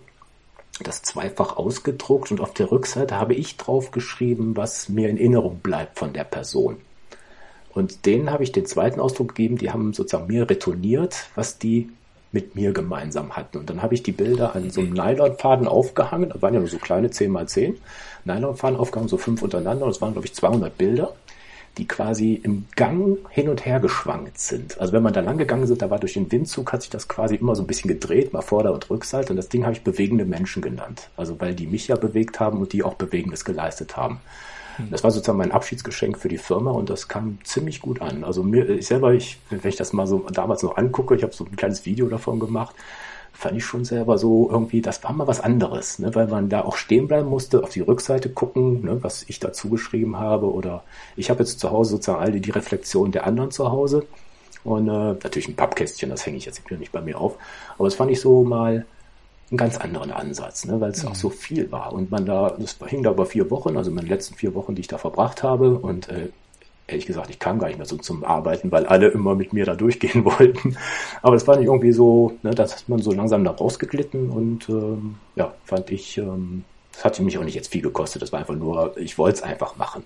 das zweifach ausgedruckt und auf der Rückseite habe ich draufgeschrieben, was mir in Erinnerung bleibt von der Person. Und denen habe ich den zweiten Ausdruck gegeben, die haben sozusagen mir retourniert, was die mit mir gemeinsam hatten. Und dann habe ich die Bilder an so einem Nylonfaden aufgehangen, da waren ja nur so kleine 10 mal 10 Nylonfaden aufgehangen, so fünf untereinander, und es waren, glaube ich, 200 Bilder, die quasi im Gang hin und her geschwankt sind. Also wenn man da lang gegangen ist, da war durch den Windzug, hat sich das quasi immer so ein bisschen gedreht, mal Vorder- und Rückseite, und das Ding habe ich bewegende Menschen genannt. Also weil die mich ja bewegt haben und die auch Bewegendes geleistet haben. Das war sozusagen mein Abschiedsgeschenk für die Firma und das kam ziemlich gut an. Also mir, ich selber, ich, wenn ich das mal so damals noch angucke, ich habe so ein kleines Video davon gemacht, fand ich schon selber so irgendwie, das war mal was anderes, ne? weil man da auch stehen bleiben musste, auf die Rückseite gucken, ne? was ich dazu geschrieben habe oder ich habe jetzt zu Hause sozusagen alle die Reflexion der anderen zu Hause und äh, natürlich ein Pappkästchen, das hänge ich jetzt nicht bei mir auf, aber das fand ich so mal einen ganz anderen Ansatz, ne, weil es mhm. auch so viel war. Und man da, das hing da über vier Wochen, also meine letzten vier Wochen, die ich da verbracht habe. Und äh, ehrlich gesagt, ich kam gar nicht mehr so zum Arbeiten, weil alle immer mit mir da durchgehen wollten. Aber es war nicht irgendwie so, ne, dass hat man so langsam da rausgeglitten und ähm, ja, fand ich, ähm, das hat mich auch nicht jetzt viel gekostet. Das war einfach nur, ich wollte es einfach machen.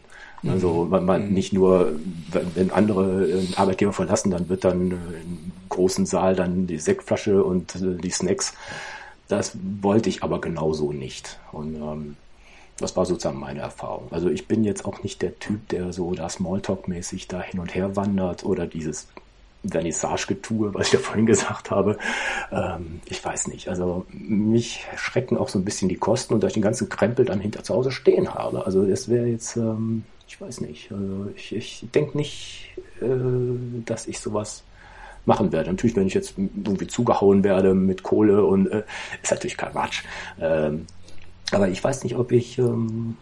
Also mhm. man, man mhm. nicht nur, wenn, wenn andere äh, Arbeitgeber verlassen, dann wird dann äh, im großen Saal dann die Sektflasche und äh, die Snacks das wollte ich aber genauso nicht. Und ähm, das war sozusagen meine Erfahrung. Also ich bin jetzt auch nicht der Typ, der so da Smalltalk-mäßig da hin und her wandert oder dieses Vernissage-Getue, was ich ja vorhin gesagt habe. Ähm, ich weiß nicht. Also mich schrecken auch so ein bisschen die Kosten und dass ich den ganzen Krempel dann hinter zu Hause stehen habe. Also das wäre jetzt, ähm, ich weiß nicht. Also ich, ich denke nicht, äh, dass ich sowas machen werde. Natürlich, wenn ich jetzt irgendwie zugehauen werde mit Kohle und äh, ist natürlich kein Quatsch. Ähm, aber ich weiß nicht, ob ich ähm,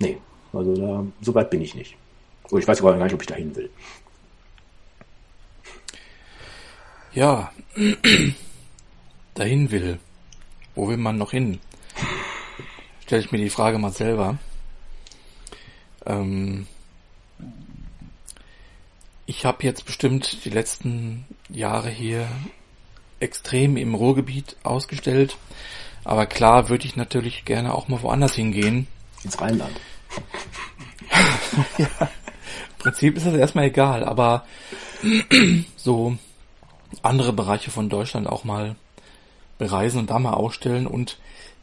nee, also da so weit bin ich nicht. Und ich weiß sogar gar nicht, ob ich dahin will. Ja, dahin will. Wo will man noch hin? Stelle ich mir die Frage mal selber. Ähm, ich habe jetzt bestimmt die letzten Jahre hier extrem im Ruhrgebiet ausgestellt. Aber klar würde ich natürlich gerne auch mal woanders hingehen. Ins Rheinland. ja, im Prinzip ist das erstmal egal, aber so andere Bereiche von Deutschland auch mal bereisen und da mal ausstellen und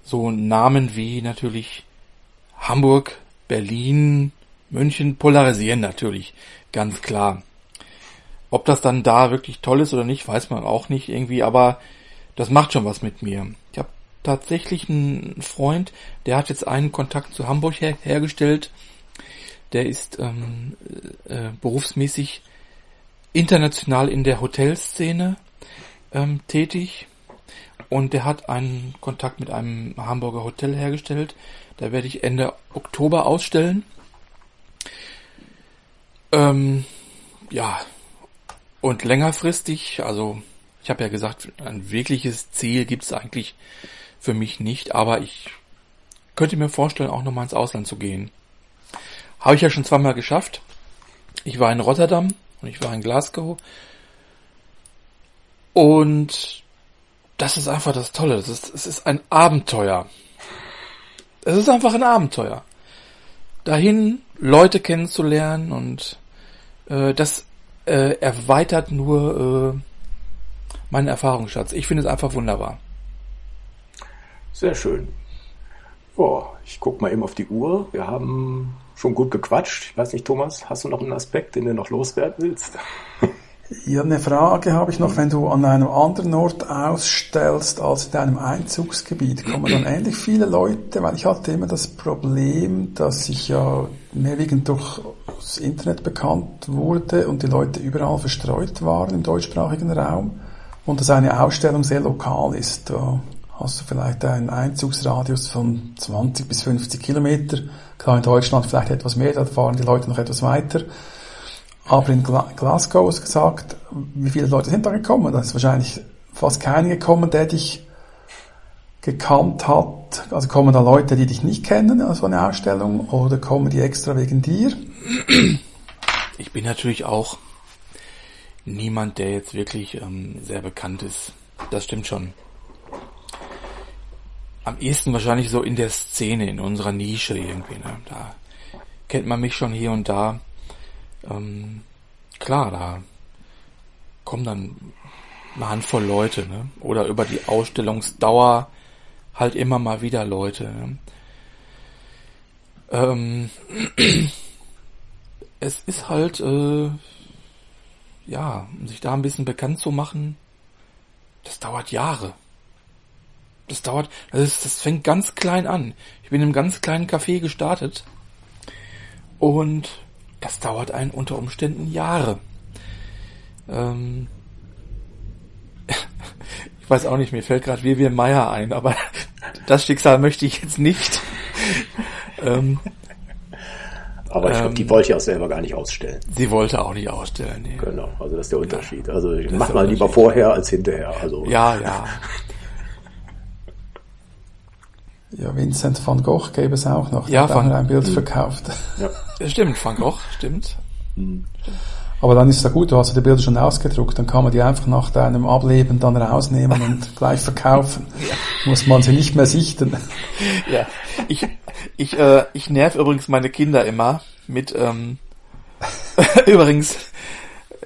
so Namen wie natürlich Hamburg, Berlin, München polarisieren natürlich, ganz klar. Ob das dann da wirklich toll ist oder nicht, weiß man auch nicht irgendwie, aber das macht schon was mit mir. Ich habe tatsächlich einen Freund, der hat jetzt einen Kontakt zu Hamburg her hergestellt. Der ist ähm, äh, berufsmäßig international in der Hotelszene ähm, tätig und der hat einen Kontakt mit einem Hamburger Hotel hergestellt. Da werde ich Ende Oktober ausstellen. Ähm, ja, und längerfristig, also ich habe ja gesagt, ein wirkliches Ziel gibt es eigentlich für mich nicht, aber ich könnte mir vorstellen, auch nochmal ins Ausland zu gehen. Habe ich ja schon zweimal geschafft. Ich war in Rotterdam und ich war in Glasgow. Und das ist einfach das Tolle. Das ist, es ist ein Abenteuer. Es ist einfach ein Abenteuer. Dahin Leute kennenzulernen und äh, das äh, erweitert nur äh, meinen Erfahrungsschatz. Ich finde es einfach wunderbar. Sehr schön. Oh, ich guck mal eben auf die Uhr. Wir haben schon gut gequatscht. Ich weiß nicht, Thomas, hast du noch einen Aspekt, den du noch loswerden willst? Ja, eine Frage habe ich noch. Wenn du an einem anderen Ort ausstellst als in deinem Einzugsgebiet, kommen dann ähnlich viele Leute? Weil ich hatte immer das Problem, dass ich ja mehrwiegend durch das Internet bekannt wurde und die Leute überall verstreut waren im deutschsprachigen Raum und dass eine Ausstellung sehr lokal ist. Da hast du vielleicht einen Einzugsradius von 20 bis 50 Kilometer. Klar, in Deutschland vielleicht etwas mehr, da fahren die Leute noch etwas weiter. Aber in Glasgow ist gesagt, wie viele Leute sind da gekommen? Da ist wahrscheinlich fast keiner gekommen, der dich gekannt hat. Also kommen da Leute, die dich nicht kennen, also eine Ausstellung, oder kommen die extra wegen dir? Ich bin natürlich auch niemand, der jetzt wirklich ähm, sehr bekannt ist. Das stimmt schon. Am ehesten wahrscheinlich so in der Szene, in unserer Nische irgendwie. Ne? Da kennt man mich schon hier und da ähm, klar, da kommen dann eine Handvoll Leute, ne? Oder über die Ausstellungsdauer halt immer mal wieder Leute. Ne? Ähm, es ist halt, äh, ja, um sich da ein bisschen bekannt zu machen, das dauert Jahre. Das dauert, das, ist, das fängt ganz klein an. Ich bin in einem ganz kleinen Café gestartet und das dauert einen unter Umständen Jahre. Ähm ich weiß auch nicht, mir fällt gerade Vivian Meyer ein, aber das Schicksal möchte ich jetzt nicht. ähm, aber ich glaube, die ähm, wollte ja auch selber gar nicht ausstellen. Sie wollte auch nicht ausstellen. Nee. Genau, also das ist der Unterschied. Ja, also mach mal lieber vorher als hinterher. Also ja, ja. Ja, Vincent van Gogh gäbe es auch noch. Ja, van, ein Bild verkauft. Ja. Stimmt, Van Gogh, stimmt. Mhm. Aber dann ist es ja gut, du hast die Bilder schon ausgedruckt, dann kann man die einfach nach deinem Ableben dann rausnehmen und gleich verkaufen. Ja. Muss man sie nicht mehr sichten. Ja, ich, ich, äh, ich nerv übrigens meine Kinder immer mit, ähm, übrigens,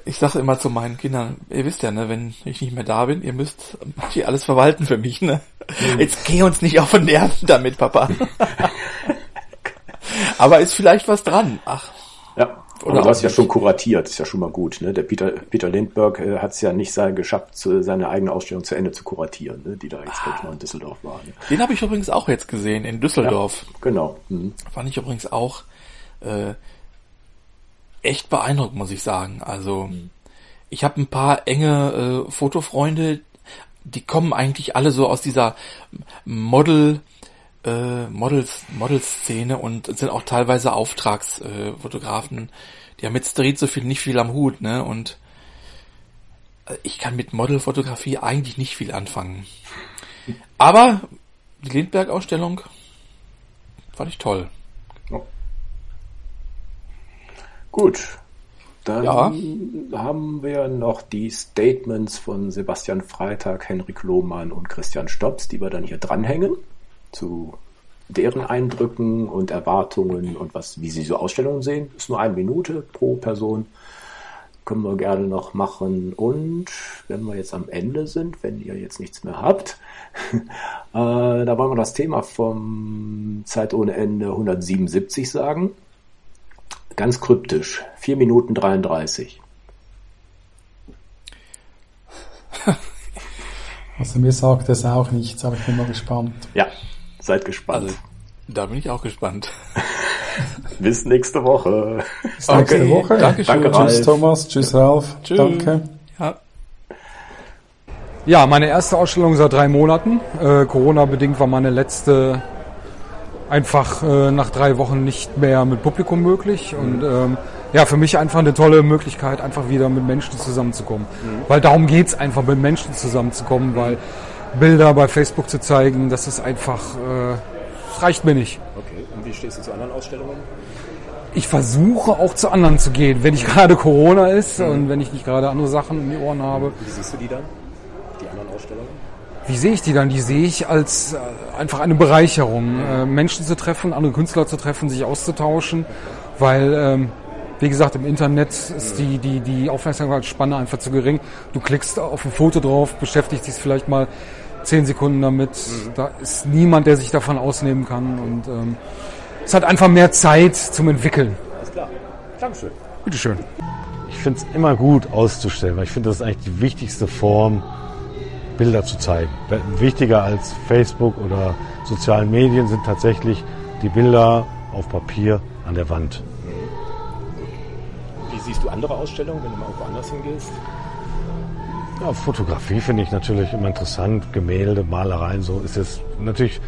ich sage immer zu meinen Kindern, ihr wisst ja, ne, wenn ich nicht mehr da bin, ihr müsst hier alles verwalten für mich, ne? Mhm. Jetzt geh uns nicht auf den Nerven damit, Papa. Aber ist vielleicht was dran. Ach. Ja. Oder du hast ja schon kuratiert, ist ja schon mal gut. Ne? Der Peter, Peter Lindbergh äh, hat es ja nicht sein, geschafft, zu, seine eigene Ausstellung zu Ende zu kuratieren, ne? die da jetzt ah. mal in Düsseldorf war. Ne? Den habe ich übrigens auch jetzt gesehen, in Düsseldorf. Ja, genau. Mhm. Fand ich übrigens auch äh, echt beeindruckt, muss ich sagen. Also mhm. ich habe ein paar enge äh, Fotofreunde, die kommen eigentlich alle so aus dieser Model äh, Models, Modelszene und sind auch teilweise Auftragsfotografen. Äh, die haben mit Street so viel nicht viel am Hut, ne? Und äh, ich kann mit Modelfotografie eigentlich nicht viel anfangen. Aber die Lindbergh-Ausstellung fand ich toll. Oh. Gut. Dann ja. haben wir noch die Statements von Sebastian Freitag, Henrik Lohmann und Christian Stops, die wir dann hier dranhängen zu deren Eindrücken und Erwartungen und was, wie sie so Ausstellungen sehen. Ist nur eine Minute pro Person. Können wir gerne noch machen. Und wenn wir jetzt am Ende sind, wenn ihr jetzt nichts mehr habt, äh, da wollen wir das Thema vom Zeit ohne Ende 177 sagen. Ganz kryptisch. 4 Minuten 33. Also mir sagt das auch nichts, aber ich bin mal gespannt. Ja, Seid gespannt. Also, da bin ich auch gespannt. Bis nächste Woche. Bis nächste okay. Woche. Dankeschön. Danke, Tschüss Thomas. Tschüss Ralf. Tschüss. Danke. Ja. ja, meine erste Ausstellung seit drei Monaten. Äh, Corona-bedingt war meine letzte einfach äh, nach drei Wochen nicht mehr mit Publikum möglich. Und ähm, ja, für mich einfach eine tolle Möglichkeit, einfach wieder mit Menschen zusammenzukommen. Mhm. Weil darum geht es einfach, mit Menschen zusammenzukommen, weil Bilder bei Facebook zu zeigen, das ist einfach, äh, das reicht mir nicht. Okay, und wie stehst du zu anderen Ausstellungen? Ich versuche auch zu anderen zu gehen, wenn nicht gerade Corona ist mhm. und wenn ich nicht gerade andere Sachen in die Ohren habe. Wie siehst du die dann, die anderen Ausstellungen? Wie sehe ich die dann? Die sehe ich als äh, einfach eine Bereicherung, äh, Menschen zu treffen, andere Künstler zu treffen, sich auszutauschen, weil ähm, wie gesagt, im Internet ist die, die, die Aufmerksamkeitsspanne einfach zu gering. Du klickst auf ein Foto drauf, beschäftigst dich vielleicht mal zehn Sekunden damit. Mhm. Da ist niemand, der sich davon ausnehmen kann. Und ähm, es hat einfach mehr Zeit zum Entwickeln. Alles klar. Dankeschön. Bitteschön. Ich finde es immer gut auszustellen, weil ich finde, das ist eigentlich die wichtigste Form, Bilder zu zeigen. Wichtiger als Facebook oder sozialen Medien sind tatsächlich die Bilder auf Papier an der Wand. Wie siehst du andere Ausstellungen, wenn du mal irgendwo anders hingehst? Ja, Fotografie finde ich natürlich immer interessant. Gemälde, Malereien, so ist es natürlich.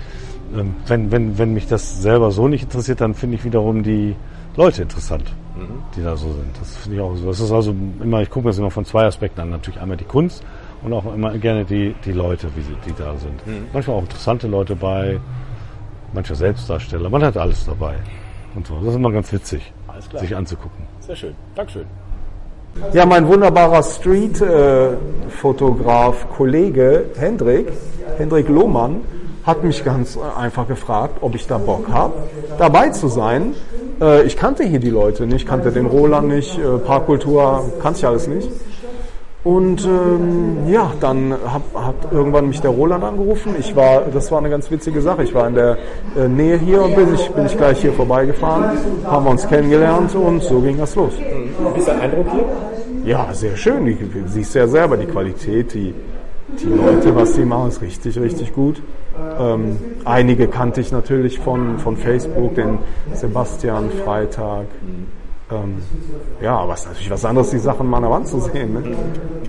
Ähm, wenn, wenn, wenn mich das selber so nicht interessiert, dann finde ich wiederum die Leute interessant, mhm. die da so sind. Das finde ich auch so. Das ist also immer, ich gucke mir das immer von zwei Aspekten an. Natürlich einmal die Kunst und auch immer gerne die, die Leute, wie sie, die da sind. Mhm. Manchmal auch interessante Leute bei, mancher Selbstdarsteller. Man hat alles dabei. Und so. Das ist immer ganz witzig, sich anzugucken. Sehr schön. Dankeschön. Ja, mein wunderbarer Street-Fotograf, Kollege Hendrik, Hendrik Lohmann, hat mich ganz einfach gefragt, ob ich da Bock habe, dabei zu sein. Äh, ich kannte hier die Leute nicht, kannte den Roland nicht, äh, Parkkultur, kannte ich alles nicht. Und ähm, ja, dann hab, hat irgendwann mich der Roland angerufen. Ich war, das war eine ganz witzige Sache. Ich war in der äh, Nähe hier und bin ich, bin ich gleich hier vorbeigefahren, haben wir uns kennengelernt und so ging das los. Wie ist dein Eindruck hier? Ja, sehr schön. Du siehst ja selber die Qualität, die, die Leute, was die machen, ist richtig, richtig gut. Ähm, einige kannte ich natürlich von, von Facebook, den Sebastian Freitag. Ähm, ja, aber es ist natürlich was anderes, die Sachen mal an der Wand zu sehen. Ne?